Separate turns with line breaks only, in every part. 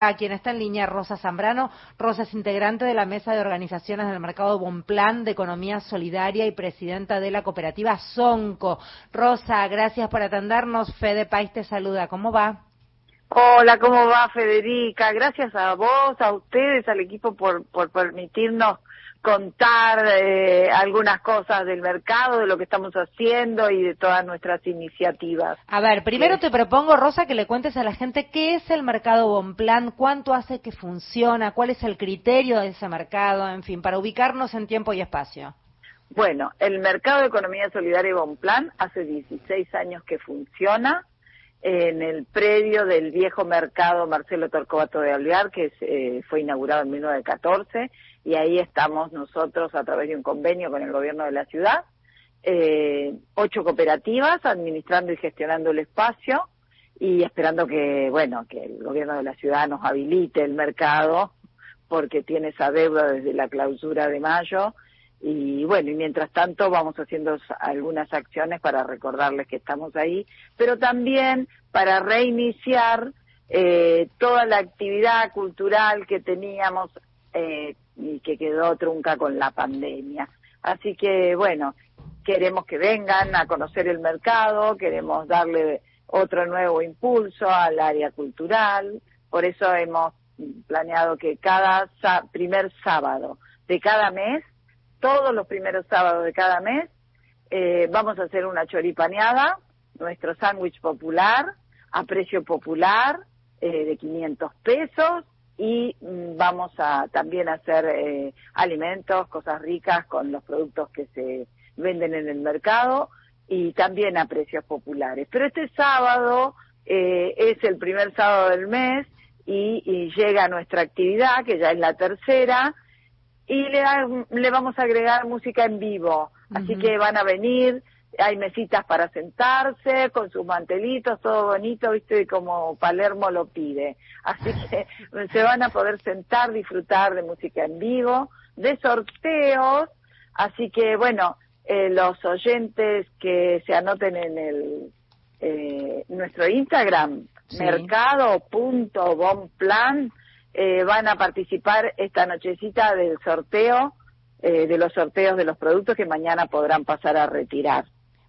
a quien está en línea Rosa Zambrano. Rosa es integrante de la Mesa de Organizaciones del Mercado Bonplan de Economía Solidaria y presidenta de la cooperativa Sonco. Rosa, gracias por atendernos. Fede País te saluda. ¿Cómo va?
Hola, ¿cómo va Federica? Gracias a vos, a ustedes, al equipo por, por permitirnos contar eh, algunas cosas del mercado, de lo que estamos haciendo y de todas nuestras iniciativas.
A ver, primero te propongo, Rosa, que le cuentes a la gente qué es el mercado Bonplan, cuánto hace que funciona, cuál es el criterio de ese mercado, en fin, para ubicarnos en tiempo y espacio.
Bueno, el mercado de economía solidaria Bonplan hace 16 años que funciona en el predio del viejo mercado Marcelo Torcovato de Alvear, que eh, fue inaugurado en 1914, y ahí estamos nosotros a través de un convenio con el gobierno de la ciudad, eh, ocho cooperativas administrando y gestionando el espacio y esperando que, bueno, que el gobierno de la ciudad nos habilite el mercado porque tiene esa deuda desde la clausura de mayo y bueno, y mientras tanto vamos haciendo algunas acciones para recordarles que estamos ahí, pero también para reiniciar eh, toda la actividad cultural que teníamos eh, y que quedó trunca con la pandemia. Así que bueno, queremos que vengan a conocer el mercado, queremos darle otro nuevo impulso al área cultural, por eso hemos planeado que cada primer sábado de cada mes todos los primeros sábados de cada mes eh, vamos a hacer una choripaneada, nuestro sándwich popular, a precio popular, eh, de 500 pesos, y mm, vamos a también hacer eh, alimentos, cosas ricas con los productos que se venden en el mercado y también a precios populares. Pero este sábado es el primer sábado del mes y llega nuestra actividad, que ya es la tercera, y le, le vamos a agregar música en vivo. Así que van a venir, hay mesitas para sentarse, con sus mantelitos, todo bonito, viste, como Palermo lo pide. Así que se van a poder sentar, disfrutar de música en vivo, de sorteos. Así que, bueno, eh, los oyentes que se anoten en el eh, nuestro Instagram, sí. mercado.bomplan, eh, van a participar esta nochecita del sorteo, eh, de los sorteos de los productos que mañana podrán pasar a retirar.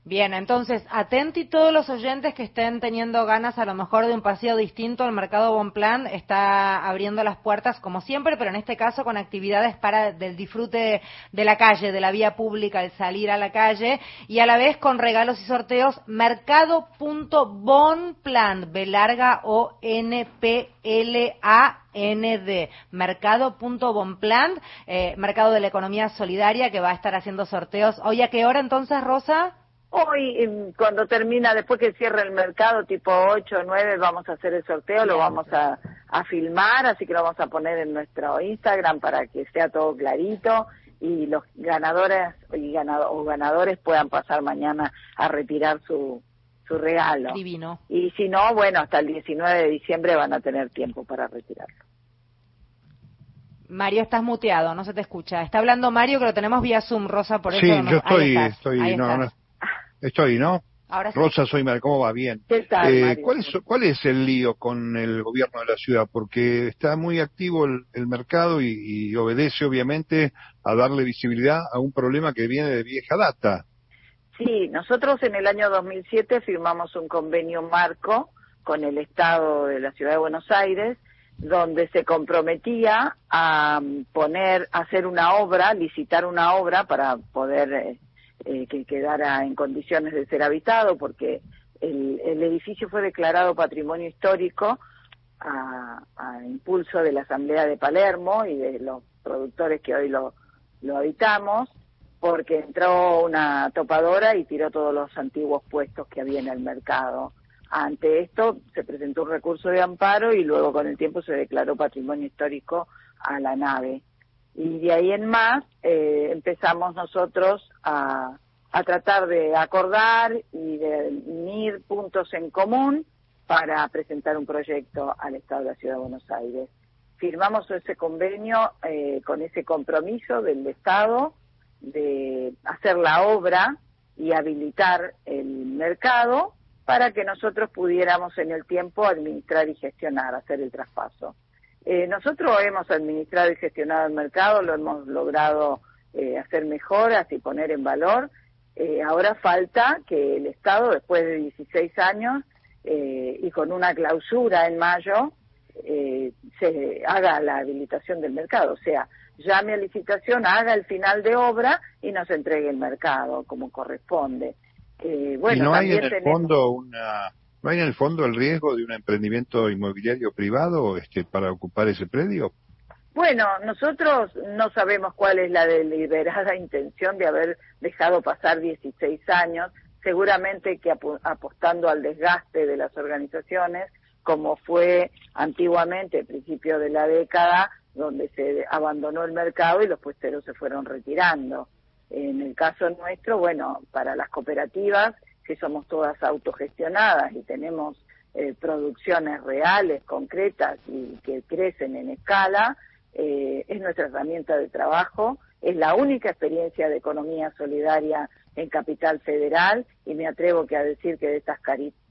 Bien, entonces, atenti todos los oyentes que estén teniendo ganas a lo mejor de un paseo distinto al mercado Bonplan, está abriendo las puertas como siempre, pero en este caso con actividades para del disfrute de la calle, de la vía pública, el salir a la calle y a la vez con regalos y sorteos mercado.bonplan, B larga O N P L A N D, mercado.bonplan, eh, mercado de la economía solidaria que va a estar haciendo sorteos. ¿Hoy a qué hora entonces, Rosa?
Hoy, em, cuando termina, después que cierre el mercado, tipo 8 o 9, vamos a hacer el sorteo, lo vamos a, a filmar, así que lo vamos a poner en nuestro Instagram para que sea todo clarito y los ganadores y ganado, o ganadores puedan pasar mañana a retirar su, su regalo.
Divino.
Y si no, bueno, hasta el 19 de diciembre van a tener tiempo para retirarlo.
Mario, estás muteado, no se te escucha. Está hablando Mario, que lo tenemos vía Zoom, Rosa, por eso.
Sí,
no,
yo estoy,
ahí estás,
estoy,
ahí
no,
estás.
no, Estoy, ¿no?
Ahora sí.
Rosa, soy ¿cómo va? Bien.
¿Qué tal,
Eh,
Mario?
¿cuál, es, ¿Cuál es el lío con el gobierno de la ciudad? Porque está muy activo el, el mercado y, y obedece, obviamente, a darle visibilidad a un problema que viene de vieja data.
Sí, nosotros en el año 2007 firmamos un convenio marco con el Estado de la Ciudad de Buenos Aires, donde se comprometía a mm, poner, a hacer una obra, licitar una obra para poder eh, que quedara en condiciones de ser habitado, porque el, el edificio fue declarado patrimonio histórico a, a impulso de la Asamblea de Palermo y de los productores que hoy lo, lo habitamos, porque entró una topadora y tiró todos los antiguos puestos que había en el mercado. Ante esto se presentó un recurso de amparo y luego con el tiempo se declaró patrimonio histórico a la nave. Y de ahí en más eh, empezamos nosotros a, tratar de acordar y de unir puntos en común para presentar un proyecto al Estado de la Ciudad de Buenos Aires. Firmamos ese convenio eh, con ese compromiso del Estado de hacer la obra y habilitar el mercado para que nosotros pudiéramos en el tiempo administrar y gestionar, hacer el traspaso. Eh, nosotros hemos administrado y gestionado el mercado, lo hemos logrado eh, hacer mejoras y poner en valor. Eh, ahora falta que el Estado, después de 16 años y con una clausura en mayo, se haga la habilitación del mercado. O sea, llame a licitación, haga el final de obra y nos entregue el mercado como corresponde.
bueno, ¿Y no hay en el fondo una ¿No hay en el fondo el riesgo de un emprendimiento inmobiliario privado este, para ocupar ese predio?
Bueno, nosotros no sabemos cuál es la deliberada intención de haber dejado pasar 16 años, seguramente que apostando al desgaste de las organizaciones, como fue antiguamente, principio de la década, donde se abandonó el mercado y los puesteros se fueron retirando. En el caso nuestro, bueno, para las cooperativas que somos todas autogestionadas y tenemos eh, producciones reales, concretas y que crecen en escala, eh, es nuestra herramienta de trabajo, es la única experiencia de economía solidaria en Capital Federal y me atrevo que a decir que de estas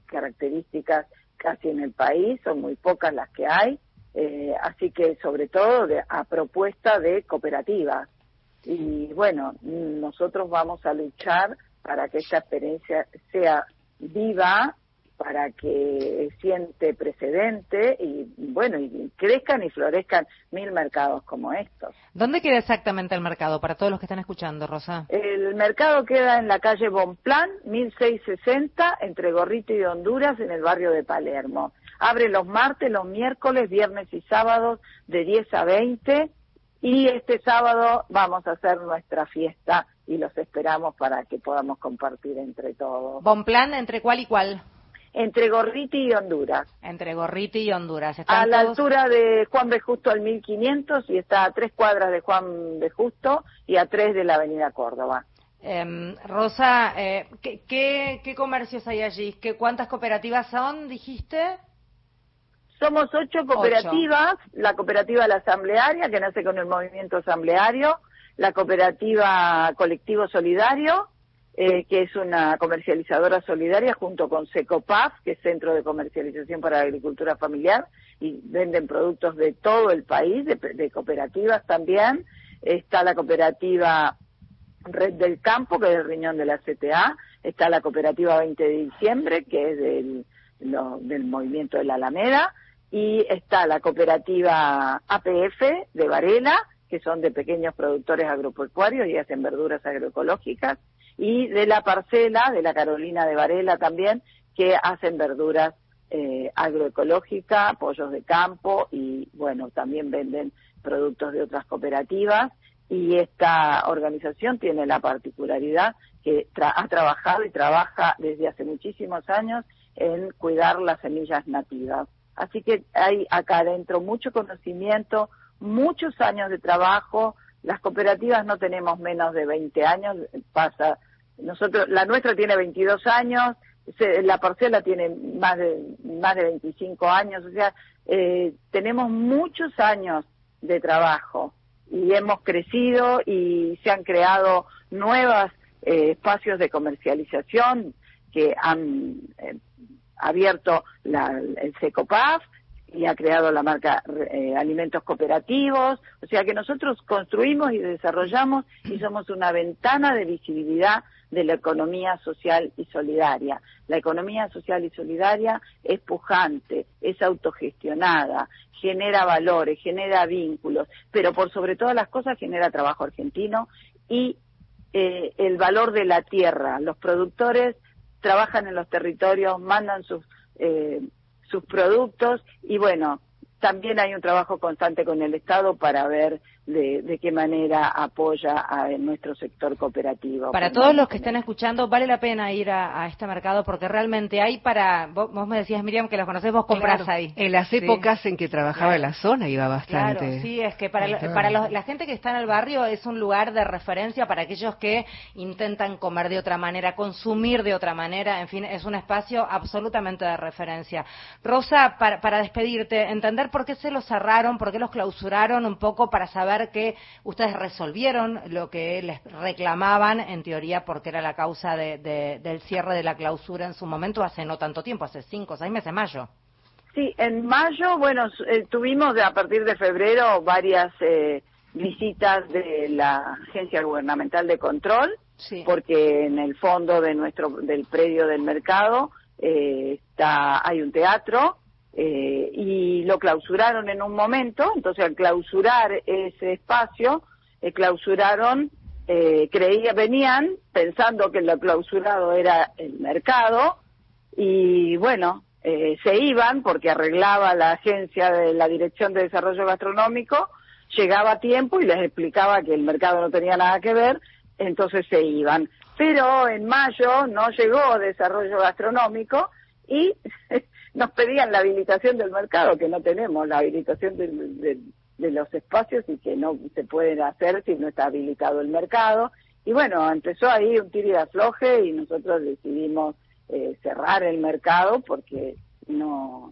características casi en el país son muy pocas las que hay, eh, así que sobre todo a propuesta de cooperativas. Y bueno, nosotros vamos a luchar para que esta experiencia sea viva, para que siente precedente y bueno, y crezcan y florezcan mil mercados como estos.
¿Dónde queda exactamente el mercado para todos los que están escuchando, Rosa?
El mercado queda en la calle Bonplan, 1660, entre Gorrito y Honduras, en el barrio de Palermo. Abre los martes, los miércoles, viernes y sábados de 10 a 20 y este sábado vamos a hacer nuestra fiesta y los esperamos para que podamos compartir entre todos.
¿Bon plan entre cuál y cuál?
Entre Gorriti y Honduras.
Entre Gorriti y Honduras.
A la altura de Juan B. Justo al 1500 y está a tres cuadras de Juan B. Justo y a tres de la Avenida Córdoba.
Em, Rosa, eh, ¿qué, qué, comercios hay allí? ¿Qué, ¿Cuántas cooperativas son, dijiste?
Somos ocho cooperativas, la cooperativa La Asamblearia, que nace con el movimiento asambleario, la cooperativa Colectivo Solidario, eh, que es una comercializadora solidaria junto con Secopaf, que es Centro de Comercialización para la Agricultura Familiar, y venden productos de todo el país, de, cooperativas también. Está la cooperativa Red del Campo, que es el riñón de la CTA. Está la cooperativa 20 de diciembre, que es del, del movimiento de la Alameda. Y está la cooperativa APF de Varela, que son de pequeños productores agropecuarios y hacen verduras agroecológicas, y de la parcela, de la Carolina de Varela también, que hacen verduras eh, agroecológicas, pollos de campo y, bueno, también venden productos de otras cooperativas. Y esta organización tiene la particularidad que ha trabajado y trabaja desde hace muchísimos años en cuidar las semillas nativas. Así que hay acá adentro mucho conocimiento, muchos años de trabajo. Las cooperativas no tenemos menos de 20 años, pasa. Nosotros, la nuestra tiene 22 años, la parcela tiene más de más de 25 años, o sea, eh, tenemos muchos años de trabajo y hemos crecido y se han creado nuevos eh, espacios de comercialización que han eh, abierto la, el SECOPAF, y ha creado la marca eh, Alimentos Cooperativos. O sea que nosotros construimos y desarrollamos y somos una ventana de visibilidad de la economía social y solidaria. La economía social y solidaria es pujante, es autogestionada, genera valores, genera vínculos, pero por sobre todas las cosas genera trabajo argentino y eh, el valor de la tierra. Los productores trabajan en los territorios, mandan sus eh, sus productos. Y bueno, también hay un trabajo constante con el Estado para ver de, qué manera apoya a nuestro sector cooperativo.
Para todos los que estén escuchando, vale la pena ir a, este mercado porque realmente hay para. Vos, me decías, Miriam, que los conocés, vos comprás ahí.
En las épocas en que trabajaba en la zona iba bastante.
Claro, sí, es que para, para la gente que está en el barrio es un lugar de referencia para aquellos que intentan comer de otra manera, consumir de otra manera, en fin, es un espacio absolutamente de referencia. Rosa, para, para despedirte, entender por qué se los cerraron, por qué los clausuraron, un poco para saber que ustedes resolvieron lo que les reclamaban, en teoría, porque era la causa del cierre de la clausura en su momento hace no tanto tiempo, hace cinco o seis meses, mayo.
Sí, en mayo, bueno, eh, tuvimos a partir de febrero varias eh, visitas de la Agencia Gubernamental de Control, porque en el fondo de nuestro del predio del mercado eh, está hay un teatro eh, y lo clausuraron en un momento, entonces al clausurar ese espacio, eh, clausuraron, eh, creía, venían pensando que lo clausurado era el mercado y bueno, eh, se iban porque arreglaba la agencia de la Dirección de Desarrollo Gastronómico, llegaba a tiempo y les explicaba que el mercado no tenía nada que ver, entonces se iban. Pero en mayo no llegó desarrollo gastronómico y nos pedían la habilitación del mercado, que no tenemos la habilitación de, los espacios y que no se pueden hacer si no está habilitado el mercado. Y bueno, empezó ahí un tiro y afloje y nosotros decidimos eh, cerrar el mercado porque no,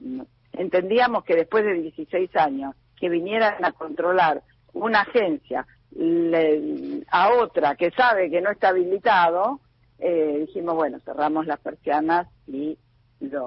entendíamos que después de 16 años que vinieran a controlar una agencia a otra que sabe que no está habilitado, eh, dijimos, bueno, cerramos las persianas y 比较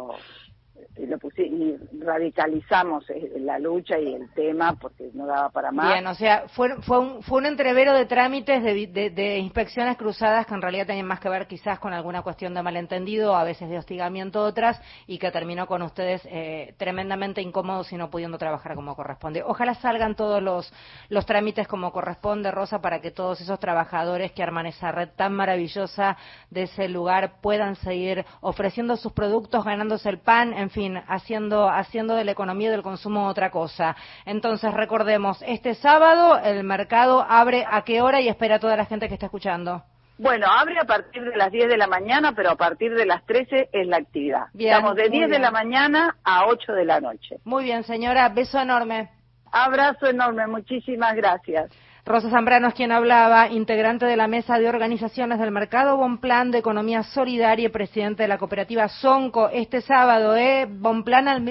lo, y, radicalizamos eh, la lucha y el tema porque no daba para más.
Bien, o sea, fue, fue, un, fue un entrevero de trámites, de, de, inspecciones cruzadas que en realidad tenían más que ver quizás con alguna cuestión de malentendido, a veces de hostigamiento otras, y que terminó con ustedes eh, tremendamente incómodos y no pudiendo trabajar como corresponde. Ojalá salgan todos los, los trámites como corresponde, Rosa, para que todos esos trabajadores que arman esa red tan maravillosa de ese lugar puedan seguir ofreciendo sus productos, ganándose el pan, en fin, haciendo, haciendo de la economía y del consumo otra cosa. Entonces, recordemos, este sábado el mercado abre a qué hora y espera a toda la gente que está escuchando.
Bueno, abre a partir de las 10 de la mañana, pero a partir de las 13 es la actividad. Estamos de 10 de la mañana a 8 de la noche.
Muy bien, señora. Beso enorme.
Abrazo enorme. Muchísimas gracias.
Rosa Zambrano es quien hablaba, integrante de la mesa de organizaciones del Mercado Bonplan de Economía Solidaria y presidente de la cooperativa Sonco este sábado, ¿eh? Bonplan al